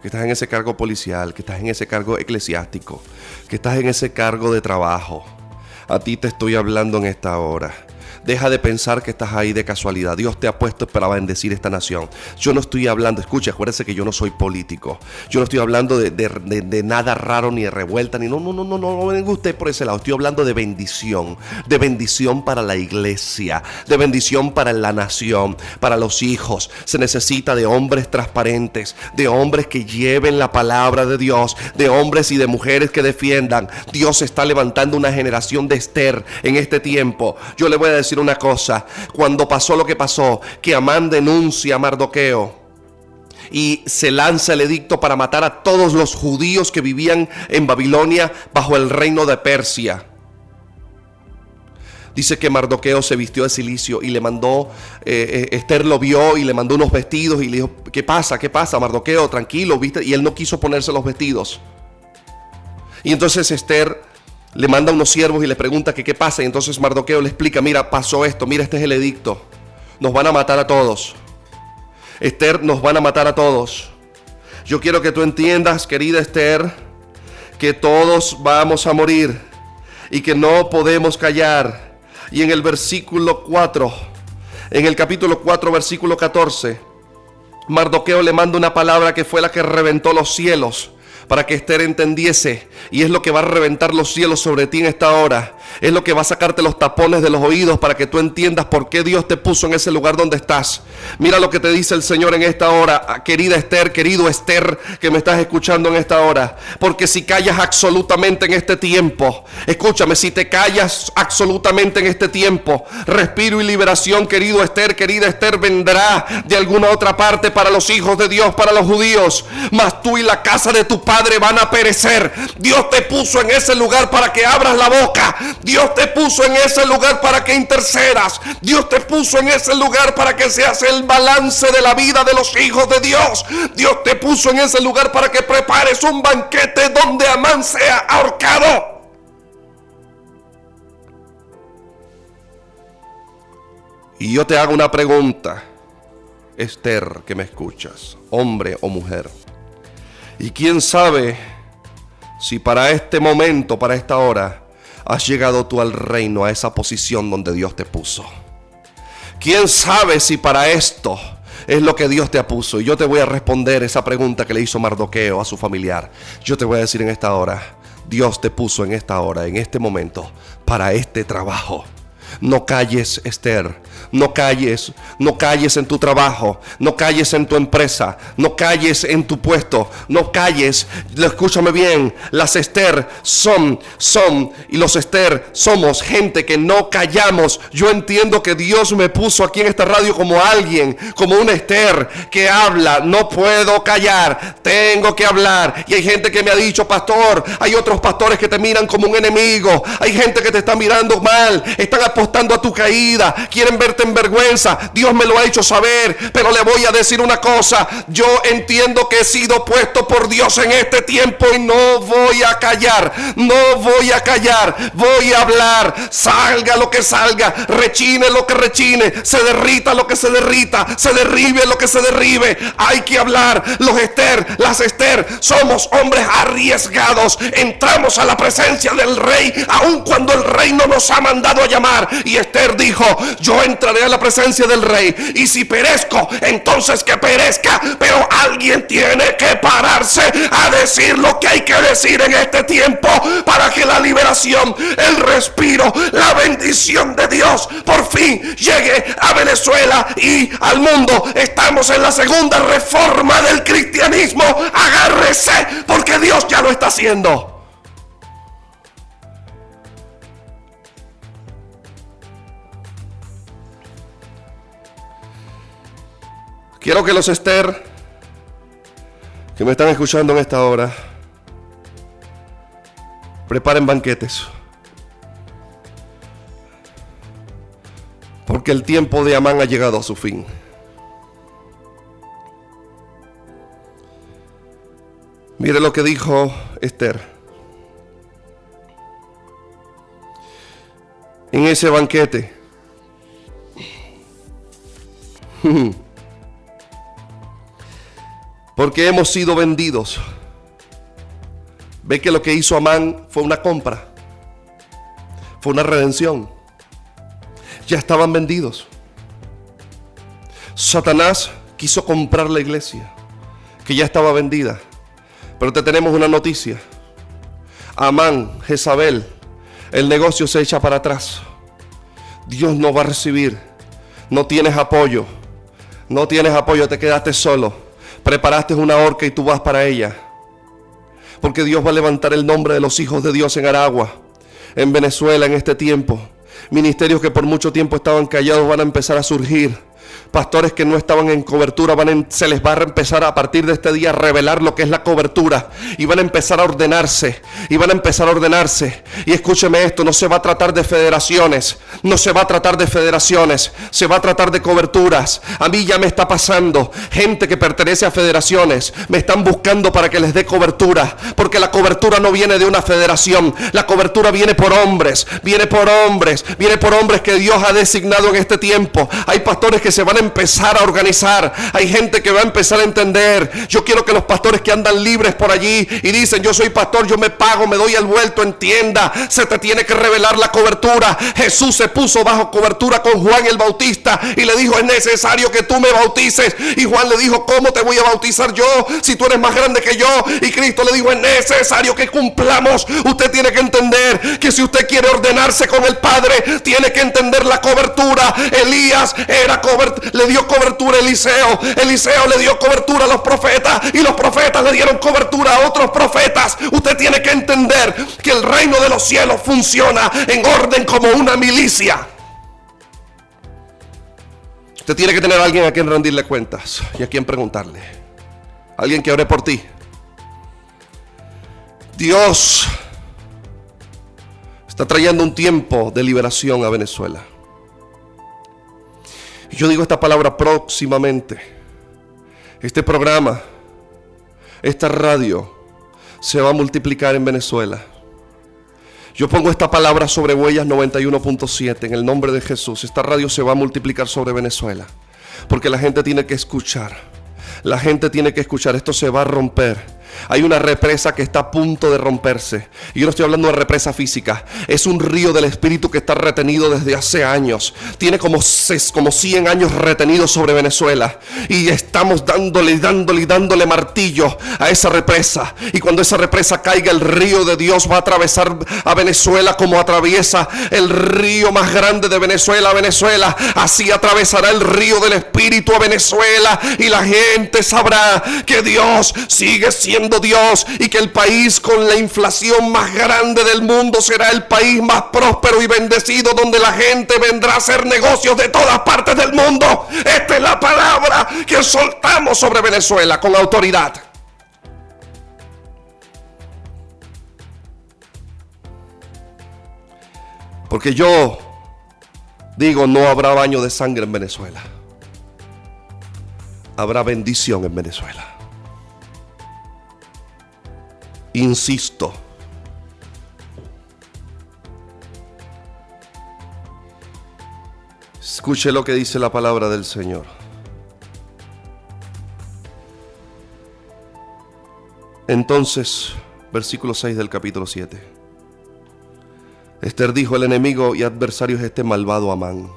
que estás en ese cargo policial, que estás en ese cargo eclesiástico, que estás en ese cargo de trabajo. A ti te estoy hablando en esta hora. Deja de pensar que estás ahí de casualidad. Dios te ha puesto para bendecir esta nación. Yo no estoy hablando, escucha, acuérdense que yo no soy político. Yo no estoy hablando de, nada raro ni de revuelta, ni no, no, no, no, no, no usted por ese lado. Estoy hablando de bendición, de bendición para la iglesia, de bendición para la nación, para los hijos. Se necesita de hombres transparentes, de hombres que lleven la palabra de Dios, de hombres y de mujeres que defiendan. Dios está levantando una generación de Esther en este tiempo. Yo le voy a decir una cosa. Cuando pasó lo que pasó, que Amán denuncia a Mardoqueo y se lanza el edicto para matar a todos los judíos que vivían en Babilonia bajo el reino de Persia. Dice que Mardoqueo se vistió de silicio y le mandó, eh, eh, Esther lo vio y le mandó unos vestidos y le dijo, ¿qué pasa? ¿Qué pasa? Mardoqueo, tranquilo, ¿viste? Y él no quiso ponerse los vestidos. Y entonces Esther le manda unos siervos y le pregunta que qué pasa. Y entonces Mardoqueo le explica, mira, pasó esto, mira, este es el edicto. Nos van a matar a todos. Esther, nos van a matar a todos. Yo quiero que tú entiendas, querida Esther, que todos vamos a morir y que no podemos callar. Y en el versículo 4, en el capítulo 4, versículo 14, Mardoqueo le manda una palabra que fue la que reventó los cielos para que Esther entendiese. Y es lo que va a reventar los cielos sobre ti en esta hora. Es lo que va a sacarte los tapones de los oídos para que tú entiendas por qué Dios te puso en ese lugar donde estás. Mira lo que te dice el Señor en esta hora, ah, querida Esther, querido Esther, que me estás escuchando en esta hora. Porque si callas absolutamente en este tiempo, escúchame, si te callas absolutamente en este tiempo, respiro y liberación, querido Esther, querida Esther, vendrá de alguna otra parte para los hijos de Dios, para los judíos. Mas tú y la casa de tu padre Padre, van a perecer. Dios te puso en ese lugar para que abras la boca. Dios te puso en ese lugar para que intercedas. Dios te puso en ese lugar para que seas el balance de la vida de los hijos de Dios. Dios te puso en ese lugar para que prepares un banquete donde Amán sea ahorcado. Y yo te hago una pregunta, Esther, que me escuchas, hombre o mujer. Y quién sabe si para este momento, para esta hora, has llegado tú al reino, a esa posición donde Dios te puso. ¿Quién sabe si para esto es lo que Dios te puso? Y yo te voy a responder esa pregunta que le hizo Mardoqueo a su familiar. Yo te voy a decir en esta hora, Dios te puso en esta hora, en este momento, para este trabajo. No calles, Esther. No calles, no calles en tu trabajo, no calles en tu empresa, no calles en tu puesto, no calles. Escúchame bien, las Esther son, son, y los Esther somos gente que no callamos. Yo entiendo que Dios me puso aquí en esta radio como alguien, como un Esther que habla. No puedo callar, tengo que hablar. Y hay gente que me ha dicho, pastor, hay otros pastores que te miran como un enemigo, hay gente que te está mirando mal, están apostando apostando a tu caída, quieren verte en vergüenza. Dios me lo ha hecho saber, pero le voy a decir una cosa. Yo entiendo que he sido puesto por Dios en este tiempo y no voy a callar. No voy a callar. Voy a hablar. Salga lo que salga. Rechine lo que rechine. Se derrita lo que se derrita. Se derribe lo que se derribe. Hay que hablar. Los Esther, las Esther, somos hombres arriesgados. Entramos a la presencia del rey, aun cuando el rey no nos ha mandado a llamar. Y Esther dijo, yo entraré a la presencia del rey. Y si perezco, entonces que perezca. Pero alguien tiene que pararse a decir lo que hay que decir en este tiempo para que la liberación, el respiro, la bendición de Dios por fin llegue a Venezuela y al mundo. Estamos en la segunda reforma del cristianismo. Agárrese porque Dios ya lo está haciendo. Quiero que los Esther que me están escuchando en esta hora preparen banquetes. Porque el tiempo de Amán ha llegado a su fin. Mire lo que dijo Esther. En ese banquete. Porque hemos sido vendidos. Ve que lo que hizo Amán fue una compra. Fue una redención. Ya estaban vendidos. Satanás quiso comprar la iglesia, que ya estaba vendida. Pero te tenemos una noticia. Amán, Jezabel, el negocio se echa para atrás. Dios no va a recibir. No tienes apoyo. No tienes apoyo, te quedaste solo. Preparaste una horca y tú vas para ella. Porque Dios va a levantar el nombre de los hijos de Dios en Aragua, en Venezuela en este tiempo. Ministerios que por mucho tiempo estaban callados van a empezar a surgir. Pastores que no estaban en cobertura, van se les va a empezar a partir de este día a revelar lo que es la cobertura. Y van a empezar a ordenarse. Y van a empezar a ordenarse. Y escúcheme esto, no se va a tratar de federaciones. No se va a tratar de federaciones. Se va a tratar de coberturas. A mí ya me está pasando. Gente que pertenece a federaciones. Me están buscando para que les dé cobertura. Porque la cobertura no viene de una federación. La cobertura viene por hombres. Viene por hombres. Viene por hombres que Dios ha designado en este tiempo. Hay pastores que se van a empezar a organizar. Hay gente que va a empezar a entender. Yo quiero que los pastores que andan libres por allí y dicen, yo soy pastor, yo me pago, me doy el vuelto, entienda. Se te tiene que revelar la cobertura. Jesús se puso bajo cobertura con Juan el Bautista y le dijo, es necesario que tú me bautices. Y Juan le dijo, ¿cómo te voy a bautizar yo si tú eres más grande que yo? Y Cristo le dijo, es necesario que cumplamos. Usted tiene que entender que si usted quiere ordenarse con el Padre, tiene que entender la cobertura. Elías era cobertura le dio cobertura a Eliseo. Eliseo le dio cobertura a los profetas y los profetas le dieron cobertura a otros profetas. Usted tiene que entender que el reino de los cielos funciona en orden como una milicia. Usted tiene que tener a alguien a quien rendirle cuentas y a quien preguntarle. Alguien que ore por ti. Dios está trayendo un tiempo de liberación a Venezuela. Yo digo esta palabra próximamente. Este programa, esta radio, se va a multiplicar en Venezuela. Yo pongo esta palabra sobre Huellas 91.7 en el nombre de Jesús. Esta radio se va a multiplicar sobre Venezuela. Porque la gente tiene que escuchar. La gente tiene que escuchar. Esto se va a romper. Hay una represa que está a punto de romperse. Y yo no estoy hablando de represa física. Es un río del Espíritu que está retenido desde hace años. Tiene como, como 100 años retenido sobre Venezuela. Y estamos dándole, dándole, dándole martillo a esa represa. Y cuando esa represa caiga, el río de Dios va a atravesar a Venezuela como atraviesa el río más grande de Venezuela Venezuela. Así atravesará el río del Espíritu a Venezuela. Y la gente sabrá que Dios sigue siendo Dios y que el país con la inflación más grande del mundo será el país más próspero y bendecido donde la gente vendrá a hacer negocios de todas partes del mundo. Esta es la palabra que soltamos sobre Venezuela con autoridad. Porque yo Digo, no habrá baño de sangre en Venezuela. Habrá bendición en Venezuela. Insisto. Escuche lo que dice la palabra del Señor. Entonces, versículo 6 del capítulo 7. Esther dijo, el enemigo y adversario es este malvado Amán.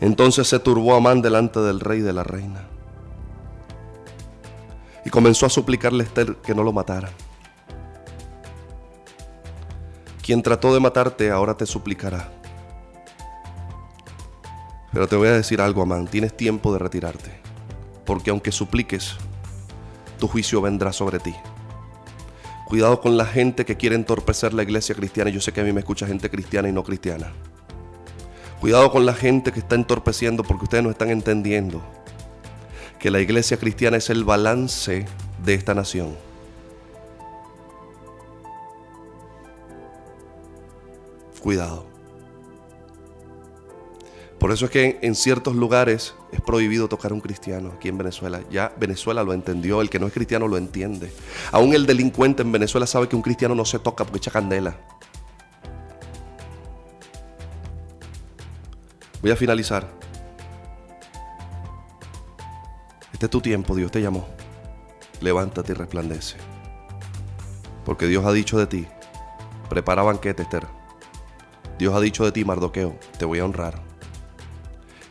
Entonces se turbó Amán delante del rey y de la reina. Y comenzó a suplicarle a Esther que no lo matara. Quien trató de matarte ahora te suplicará. Pero te voy a decir algo, Amán, tienes tiempo de retirarte. Porque aunque supliques, tu juicio vendrá sobre ti. Cuidado con la gente que quiere entorpecer la iglesia cristiana. Yo sé que a mí me escucha gente cristiana y no cristiana. Cuidado con la gente que está entorpeciendo porque ustedes no están entendiendo que la iglesia cristiana es el balance de esta nación. Cuidado. Por eso es que en, ciertos lugares es prohibido tocar a un cristiano aquí en Venezuela. Ya Venezuela lo entendió, el que no es cristiano lo entiende. Aún el delincuente en Venezuela sabe que un cristiano no se toca porque echa candela. Voy a finalizar. Este es tu tiempo, Dios te llamó. Levántate y resplandece. Porque Dios ha dicho de ti, prepara banquete, Esther. Dios ha dicho de ti, Mardoqueo, te voy a honrar.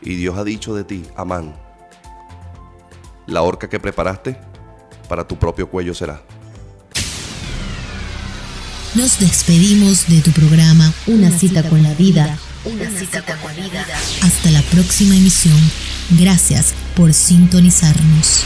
Y Dios ha dicho de ti, Amán, la horca que preparaste para tu propio cuello será. Nos despedimos de tu programa Una, cita, con la vida. Una, cita, con la vida. Hasta la próxima emisión. Gracias por sintonizarnos.